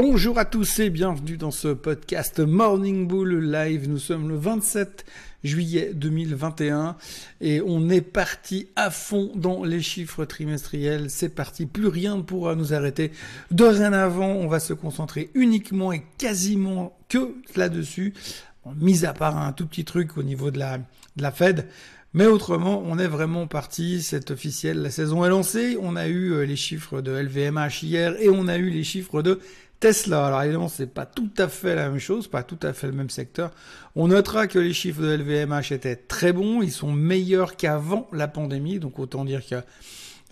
Bonjour à tous et bienvenue dans ce podcast Morning Bull Live. Nous sommes le 27 juillet 2021 et on est parti à fond dans les chiffres trimestriels. C'est parti, plus rien ne pourra nous arrêter. Dorénavant, on va se concentrer uniquement et quasiment que là-dessus, mis à part un tout petit truc au niveau de la, de la Fed. Mais autrement, on est vraiment parti, c'est officiel, la saison est lancée, on a eu euh, les chiffres de LVMH hier et on a eu les chiffres de Tesla. Alors évidemment, c'est pas tout à fait la même chose, pas tout à fait le même secteur. On notera que les chiffres de LVMH étaient très bons, ils sont meilleurs qu'avant la pandémie, donc autant dire que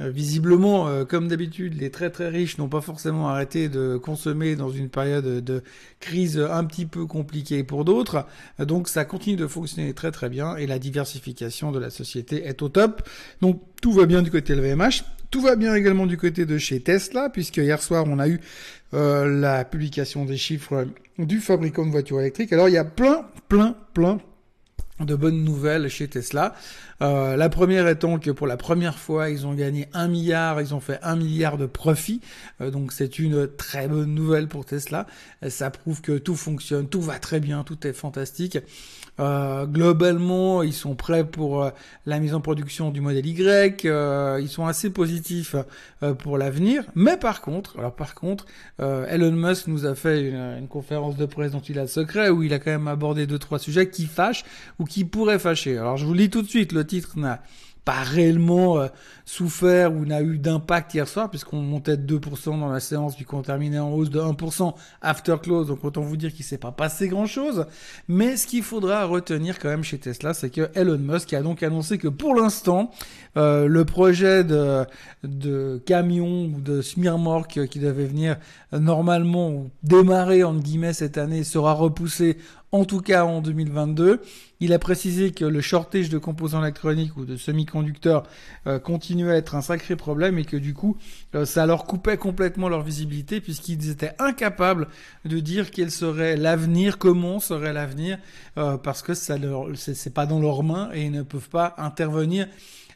visiblement, euh, comme d'habitude, les très très riches n'ont pas forcément arrêté de consommer dans une période de crise un petit peu compliquée pour d'autres. Donc ça continue de fonctionner très très bien et la diversification de la société est au top. Donc tout va bien du côté LVMH. Tout va bien également du côté de chez Tesla, puisque hier soir on a eu euh, la publication des chiffres du fabricant de voitures électriques. Alors il y a plein, plein, plein de bonnes nouvelles chez Tesla. Euh, la première étant que pour la première fois, ils ont gagné un milliard, ils ont fait un milliard de profit. Euh, donc c'est une très bonne nouvelle pour Tesla. Ça prouve que tout fonctionne, tout va très bien, tout est fantastique. Euh, globalement, ils sont prêts pour euh, la mise en production du modèle Y. Euh, ils sont assez positifs pour l'avenir. Mais par contre, alors par contre, Elon Musk nous a fait une, conférence de presse dont il a le secret où il a quand même abordé deux trois sujets qui fâchent ou qui pourraient fâcher. Alors je vous lis tout de suite. Le titre pas réellement euh, souffert ou n'a eu d'impact hier soir, puisqu'on montait de 2% dans la séance, puis qu'on terminait en hausse de 1% after close. Donc autant vous dire qu'il s'est pas passé grand-chose. Mais ce qu'il faudra retenir quand même chez Tesla, c'est que Elon Musk a donc annoncé que pour l'instant, euh, le projet de, de camion ou de semi-remorque qui devait venir normalement ou démarrer en guillemets cette année sera repoussé en tout cas en 2022. Il a précisé que le shortage de composants électroniques ou de semi-conducteurs euh, continuait à être un sacré problème et que du coup euh, ça leur coupait complètement leur visibilité puisqu'ils étaient incapables de dire quel serait l'avenir, comment serait l'avenir euh, parce que ça leur c'est pas dans leurs mains et ils ne peuvent pas intervenir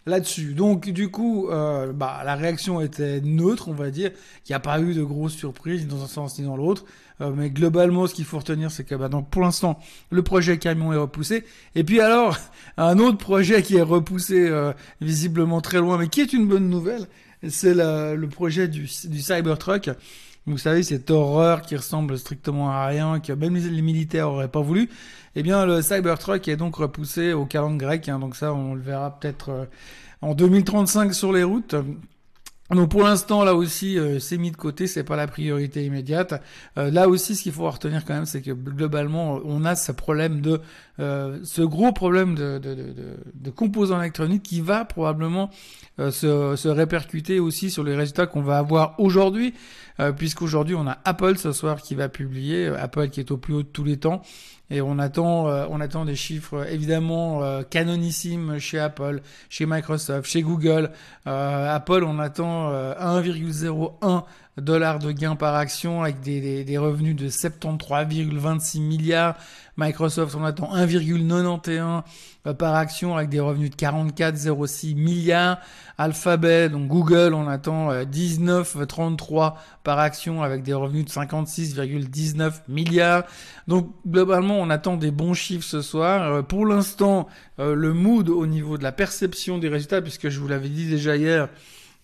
là-dessus. Donc du coup, bah, la réaction était neutre, on va dire. Il n'y a pas eu de grosses surprises ni dans un sens ni dans l'autre. Euh, mais globalement, ce qu'il faut retenir, c'est que bah, donc, pour l'instant, le projet camion est repoussé. Et puis alors, un autre projet qui est repoussé euh, visiblement très loin, mais qui est une bonne nouvelle, c'est le projet du, du Cybertruck. Vous savez, cette horreur qui ressemble strictement à rien, que même les militaires auraient pas voulu. Eh bien, le Cybertruck est donc repoussé au calendrier grec. Hein, donc ça, on le verra peut-être euh, en 2035 sur les routes. Donc pour l'instant là aussi euh, c'est mis de côté, c'est pas la priorité immédiate. Euh, là aussi ce qu'il faut retenir quand même c'est que globalement on a ce problème de euh, ce gros problème de, de, de, de, composants électroniques qui va probablement se, se, répercuter aussi sur les résultats qu'on va avoir aujourd'hui, puisqu'aujourd'hui on a Apple ce soir qui va publier, Apple qui est au plus haut de tous les temps, et on attend, euh, on attend des chiffres évidemment euh, canonissimes chez Apple, chez Microsoft, chez Google. Euh, Apple, on attend 1,01 dollars de gains par action avec des, revenus de 73,26 milliards. Microsoft, on attend 1,91 euh, par action avec des revenus de 44,06 milliards. Alphabet, donc Google, on attend 19,33 euh, par action avec des revenus de 56,19 milliards. Donc globalement, on attend des bons chiffres ce soir. Euh, pour l'instant, le mood au niveau de la perception des résultats, puisque je vous l'avais dit déjà hier,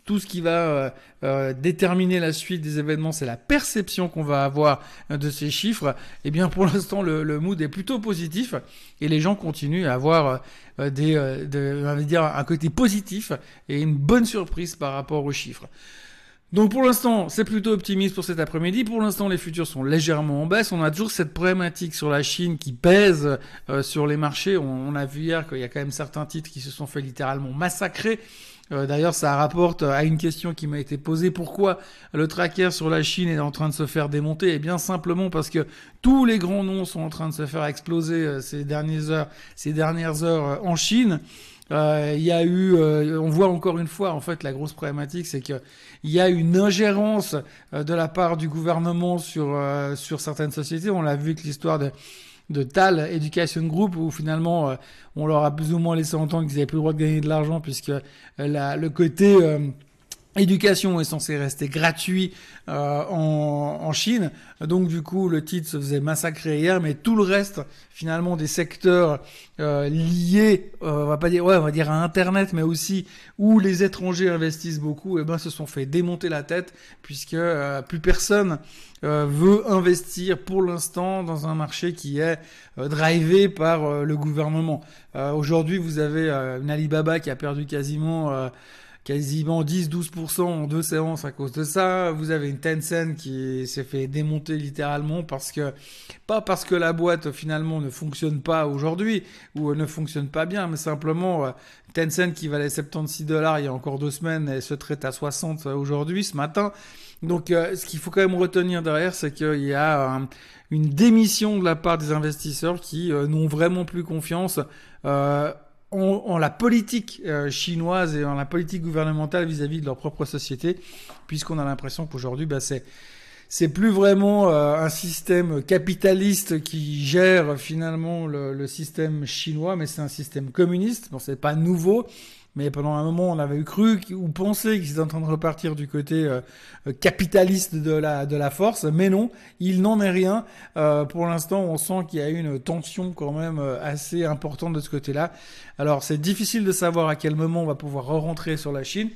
tout ce qui va euh, euh, déterminer la suite des événements, c'est la perception qu'on va avoir euh, de ces chiffres. Eh bien, pour l'instant, le, le, mood est plutôt positif et les gens continuent à avoir des, de, on dire, un côté positif et une bonne surprise par rapport aux chiffres. Donc pour l'instant, c'est plutôt optimiste pour cet après-midi. Pour l'instant, les futurs sont légèrement en baisse. On a toujours cette problématique sur la Chine qui pèse sur les marchés. On, on a vu hier qu'il y a quand même certains titres qui se sont fait littéralement massacrer. Euh, d'ailleurs, ça rapporte à une question qui m'a été posée. Pourquoi le tracker sur la Chine est en train de se faire démonter? Eh bien, simplement parce que tous les grands noms sont en train de se faire exploser euh, ces dernières heures, ces dernières heures euh, en Chine. Il y a eu, on voit encore une fois, en fait, la grosse problématique, c'est qu'il y a une ingérence de la part du gouvernement sur sur certaines sociétés. On l'a vu avec l'histoire de de Tal Education Group où finalement euh, on leur a plus ou moins laissé entendre qu'ils n'avaient plus le droit de gagner de l'argent puisque euh, la, le côté euh, Éducation est censé rester gratuit euh, en, en, Chine, donc du coup le titre se faisait massacrer hier, mais tout le reste finalement des secteurs euh, liés, euh, on va pas dire ouais, on va dire à Internet, mais aussi où les étrangers investissent beaucoup, eh ben se sont fait démonter la tête puisque euh, plus personne veut investir pour l'instant dans un marché qui est drivé par le gouvernement. Aujourd'hui, vous avez une Alibaba qui a perdu quasiment quasiment 10-12% en deux séances à cause de ça. Vous avez une Tencent qui s'est fait démonter littéralement parce que, pas parce que la boîte finalement ne fonctionne pas aujourd'hui ou ne fonctionne pas bien, mais simplement euh, Tencent qui valait 76 dollars il y a encore deux semaines et se traite à 60 aujourd'hui, ce matin. Donc, euh, ce qu'il faut quand même retenir derrière, c'est qu'il y a une démission de la part des investisseurs qui euh, n'ont vraiment plus confiance en, la politique euh, chinoise et en la politique gouvernementale vis-à-vis de leur propre société, puisqu'on a l'impression qu'aujourd'hui, bah, c'est c'est plus vraiment euh, un système capitaliste qui gère finalement le, le système chinois, mais c'est un système communiste. Bon, c'est pas nouveau, mais pendant un moment, on avait cru ou pensé qu'ils étaient en train de repartir du côté euh, capitaliste de la, force, mais non, il n'en est rien. Euh, pour l'instant, on sent qu'il y a une tension quand même euh, assez importante de ce côté-là. Alors, c'est difficile de savoir à quel moment on va pouvoir re-rentrer sur la Chine.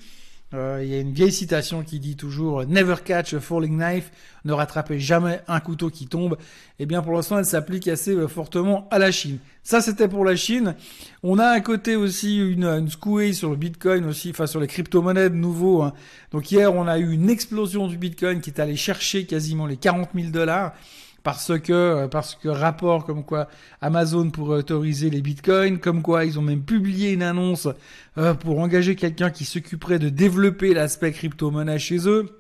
Euh, il y a une vieille citation qui dit toujours Never catch a falling knife, ne rattrapez jamais un couteau qui tombe. Eh bien pour l'instant, elle s'applique assez euh, fortement à la Chine. Ça, c'était pour la Chine. On a à côté aussi une, une sur le Bitcoin aussi, enfin sur les crypto-monnaies de nouveau. Hein. Donc hier, on a eu une explosion du Bitcoin qui est allé chercher quasiment les 40 000 dollars parce que euh, parce que rapport comme quoi Amazon pourrait autoriser les bitcoins, comme quoi ils ont même publié une annonce euh, pour engager quelqu'un qui s'occuperait de développer l'aspect crypto-monnaie chez eux.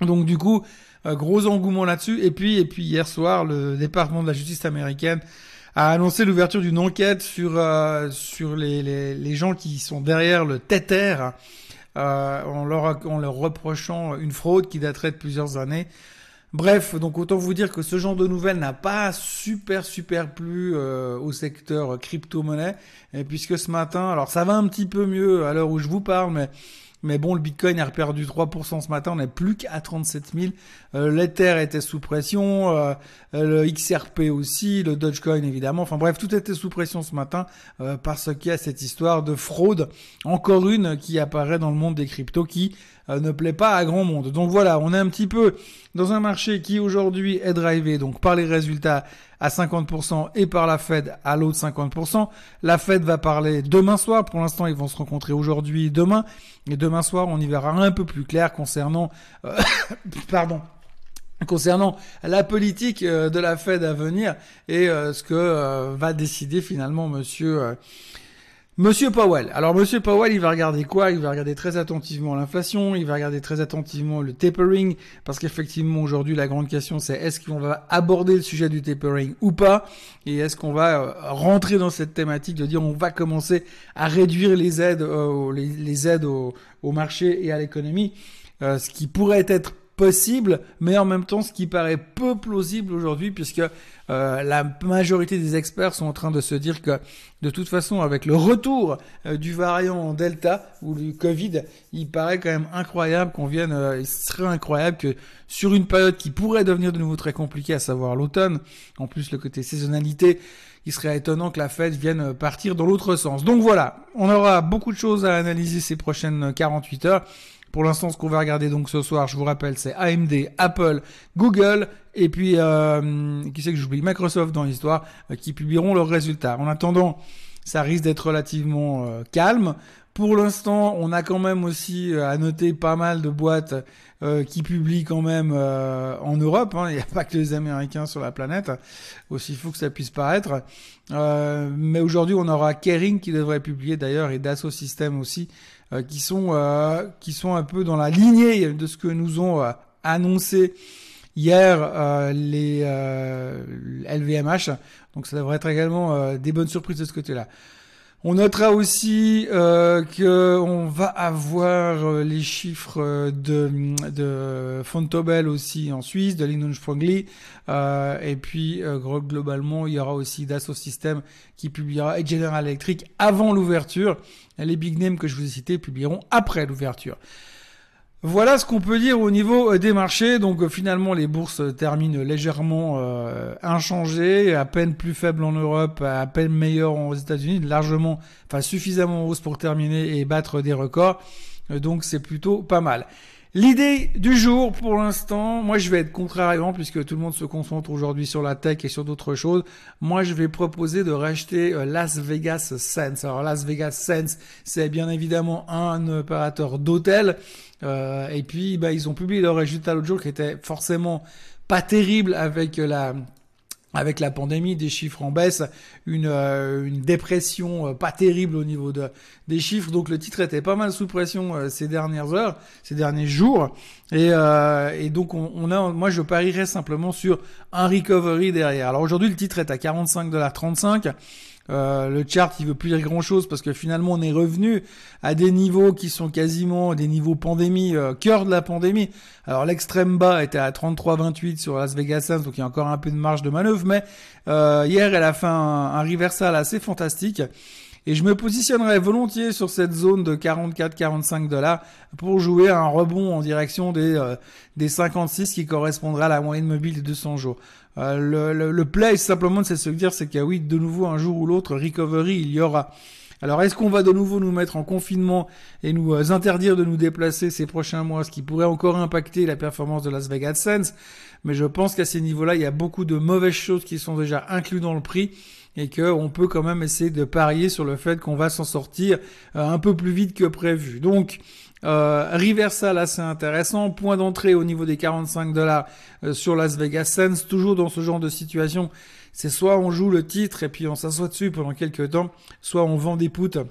Donc du coup, euh, gros engouement là-dessus. Et puis et puis hier soir, le département de la justice américaine a annoncé l'ouverture d'une enquête sur sur les, les, les, gens qui sont derrière le Tether, en leur en leur reprochant une fraude qui daterait de plusieurs années. Bref, donc autant vous dire que ce genre de nouvelles n'a pas super super plu euh, au secteur crypto-monnaie, puisque ce matin, alors ça va un petit peu mieux à l'heure où je vous parle, mais mais bon, le Bitcoin a perdu 3% ce matin, on n'est plus qu'à 37 000. Euh, L'Ether était sous pression, euh, le XRP aussi, le Dogecoin évidemment. Enfin bref, tout était sous pression ce matin euh, parce qu'il y a cette histoire de fraude, encore une qui apparaît dans le monde des cryptos qui euh, ne plaît pas à grand monde. Donc voilà, on est un petit peu dans un marché qui aujourd'hui est drivé donc par les résultats à 50% et par la Fed à l'autre 50%. La Fed va parler demain soir. Pour l'instant, ils vont se rencontrer aujourd'hui et demain. Et demain soir, on y verra un peu plus clair concernant, euh, pardon, concernant la politique euh, de la Fed à venir et ce que va décider finalement Monsieur Monsieur Powell. Alors Monsieur Powell, il va regarder quoi? Il va regarder très attentivement l'inflation, il va regarder très attentivement le tapering, parce qu'effectivement aujourd'hui la grande question c'est est-ce qu'on va aborder le sujet du tapering ou pas? Et est-ce qu'on va euh, rentrer dans cette thématique de dire on va commencer à réduire les aides, euh, les, aides au, marché et à l'économie, euh, ce qui pourrait être possible, mais en même temps ce qui paraît peu plausible aujourd'hui, puisque euh, la majorité des experts sont en train de se dire que de toute façon, avec le retour euh, du variant Delta ou du Covid, il paraît quand même incroyable qu'on vienne, euh, il serait incroyable que sur une période qui pourrait devenir de nouveau très compliquée, à savoir l'automne, en plus le côté saisonnalité, il serait étonnant que la fête vienne partir dans l'autre sens. Donc voilà, on aura beaucoup de choses à analyser ces prochaines 48 heures. Pour l'instant, ce qu'on va regarder donc ce soir, je vous rappelle, c'est AMD, Apple, Google et puis euh, qui c'est que j'oublie? Microsoft dans l'histoire euh, qui publieront leurs résultats. En attendant, ça risque d'être relativement euh, calme. Pour l'instant, on a quand même aussi à noter pas mal de boîtes qui publient quand même en Europe. Hein. Il n'y a pas que les Américains sur la planète, aussi fou que ça puisse paraître. mais aujourd'hui, on aura Kering qui devrait publier d'ailleurs et Dassault Systèmes aussi euh, qui sont euh, qui sont un peu dans la lignée de ce que nous ont euh, annoncé hier les LVMH. Donc ça devrait être également des bonnes surprises de ce côté-là. On notera aussi euh, que on va avoir les chiffres de, de Fontobel aussi en Suisse, de Lindon Sprongli, euh, et puis globalement il y aura aussi Dassault Systèmes qui publiera et General Electric avant l'ouverture. Les big names que je vous ai cités publieront après l'ouverture. Voilà ce qu'on peut dire au niveau euh, des marchés. Donc euh, finalement, les bourses terminent légèrement euh, inchangées, à peine plus faibles en Europe, à peine meilleures aux États-Unis, largement, enfin suffisamment en hausse pour terminer et battre des records. Donc c'est plutôt pas mal. L'idée du jour, pour l'instant, moi je vais être contrariant puisque tout le monde se concentre aujourd'hui sur la tech et sur d'autres choses. Moi je vais proposer de racheter euh, Las Vegas Sense. Alors Las Vegas Sense, c'est bien évidemment un opérateur d'hôtel. Euh, et puis bah, ils ont publié leur résultat l'autre jour qui était forcément pas terrible avec la avec la pandémie, des chiffres en baisse, une, euh, une dépression euh, pas terrible au niveau de, des chiffres. Donc le titre était pas mal sous pression euh, ces dernières heures, ces derniers jours. Et, donc on, on, a, moi je parierais simplement sur un recovery derrière. Alors aujourd'hui le titre est à 45,35$. Euh, le chart, il veut plus dire grand chose parce que finalement, on est revenu à des niveaux qui sont quasiment des niveaux pandémie, euh, cœur de la pandémie. Alors l'extrême bas était à 33,28 sur Las Vegas donc il y a encore un peu de marge de manœuvre, mais euh, hier, elle a fait un, un reversal assez fantastique. Et je me positionnerai volontiers sur cette zone de 44-45 dollars pour jouer un rebond en direction des, euh, des 56 qui correspondra à la moyenne mobile des 200 jours. Euh, le, le, le, play simplement c'est se dire c'est qu'il y a oui de nouveau un jour ou l'autre recovery il y aura. Alors est-ce qu'on va de nouveau nous mettre en confinement et nous euh, interdire de nous déplacer ces prochains mois, ce qui pourrait encore impacter la performance de Las Vegas Sands? Mais je pense qu'à ces niveaux-là, il y a beaucoup de mauvaises choses qui sont déjà inclus dans le prix et qu'on peut quand même essayer de parier sur le fait qu'on va s'en sortir euh, un peu plus vite que prévu. Donc euh, reversal assez intéressant, point d'entrée au niveau des 45 dollars euh, sur Las Vegas Sands. Toujours dans ce genre de situation, c'est soit on joue le titre et puis on s'assoit dessus pendant quelques temps, soit on vend des poutres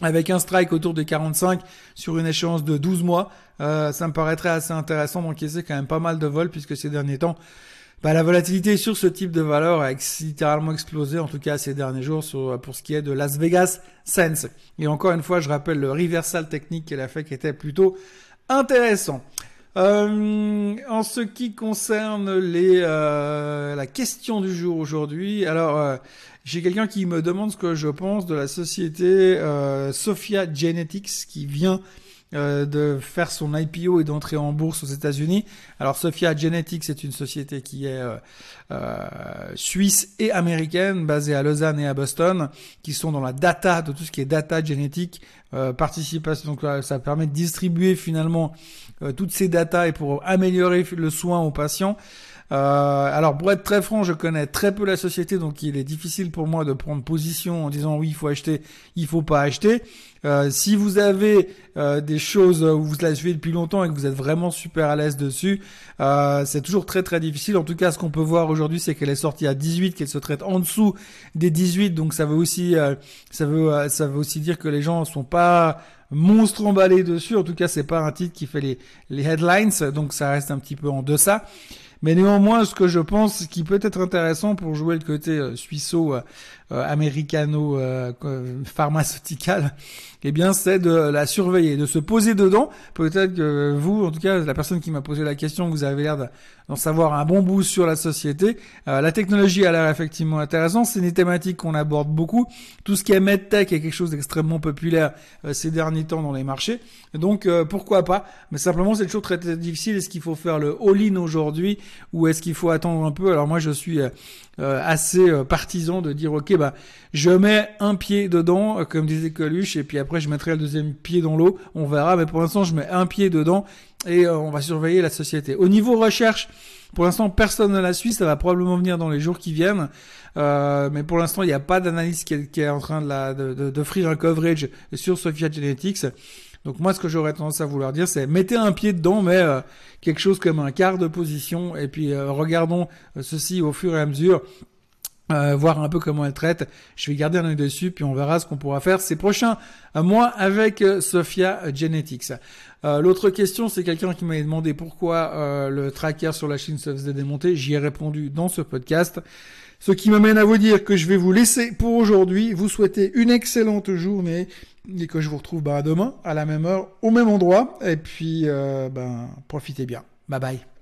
avec un strike autour de 45 sur une échéance de 12 mois. Euh, ça me paraîtrait assez intéressant d'encaisser quand même pas mal de vols puisque ces derniers temps, bah, la volatilité sur ce type de valeur a littéralement explosé, en tout cas ces derniers jours, pour ce qui est de Las Vegas Sense. Et encore une fois, je rappelle le reversal technique qu'elle a fait qui était plutôt intéressant. Euh, en ce qui concerne les, euh, la question du jour aujourd'hui, alors euh, j'ai quelqu'un qui me demande ce que je pense de la société euh, Sophia Genetics qui vient euh, de faire son IPO et d'entrer en bourse aux États-Unis. Alors Sophia Genetics c'est une société qui est euh, euh, suisse et américaine, basée à Lausanne et à Boston, qui sont dans la data de tout ce qui est data génétique, participation. Donc ça permet de distribuer finalement toutes ces datas et pour améliorer le soin aux patients. Euh, alors pour être très franc, je connais très peu la société, donc il est difficile pour moi de prendre position en disant oui, il faut acheter, il faut pas acheter. Euh, si vous avez euh, des choses où vous la suivez depuis longtemps et que vous êtes vraiment super à l'aise dessus, c'est toujours très très difficile. En tout cas, ce qu'on peut voir aujourd'hui, c'est qu'elle est sortie à 18, qu'elle se traite en dessous des 18, donc ça veut aussi ça veut ça veut aussi dire que les gens sont pas monstres emballés dessus. En tout cas, c'est pas un titre qui fait les headlines, donc ça reste un petit peu en deçà. Mais néanmoins, ce que je pense qui peut être intéressant pour jouer le côté euh, suisseau, euh, américano, euh, eh bien, c'est de la surveiller, de se poser dedans. Peut-être que vous, en tout cas, la personne qui m'a posé la question, vous avez l'air d'en savoir un bon bout sur la société. Euh, la technologie a l'air effectivement intéressante. C'est une thématique qu'on aborde beaucoup. Tout ce qui est medtech est quelque chose d'extrêmement populaire euh, ces derniers temps dans les marchés. Donc, euh, pourquoi pas? Mais simplement, c'est toujours très, très difficile. Est-ce qu'il faut faire le all-in aujourd'hui ou est-ce qu'il faut attendre un peu? Alors moi, je suis assez partisan de dire, ok, bah, je mets un pied dedans, comme disait Coluche, et puis après je mettrai le deuxième pied dans l'eau. On verra, mais pour l'instant, je mets un pied dedans et euh, on va surveiller la société. Au niveau recherche, pour l'instant, personne ne la suit. Ça va probablement venir dans les jours qui viennent. Euh, mais pour l'instant, il n'y a pas d'analyse qui, est en train d'offrir un coverage sur Sophia Genetics. Donc moi, ce que j'aurais tendance à vouloir dire, c'est mettez un pied dedans, mais euh, quelque chose comme un quart de position, et puis regardons ceci au fur et à mesure. Euh, voir un peu comment elle traite. Je vais garder un œil dessus, puis on verra ce qu'on pourra faire ces prochains mois avec euh, Sophia Genetics. Euh, L'autre question, c'est quelqu'un qui m'avait demandé pourquoi euh, le tracker sur la Chine se faisait démonter. J'y ai répondu dans ce podcast. Ce qui m'amène à vous dire que je vais vous laisser pour aujourd'hui. Vous souhaiter une excellente journée et que je vous retrouve bah, demain à la même heure, au même endroit. Et puis, ben, profitez bien. Bye bye.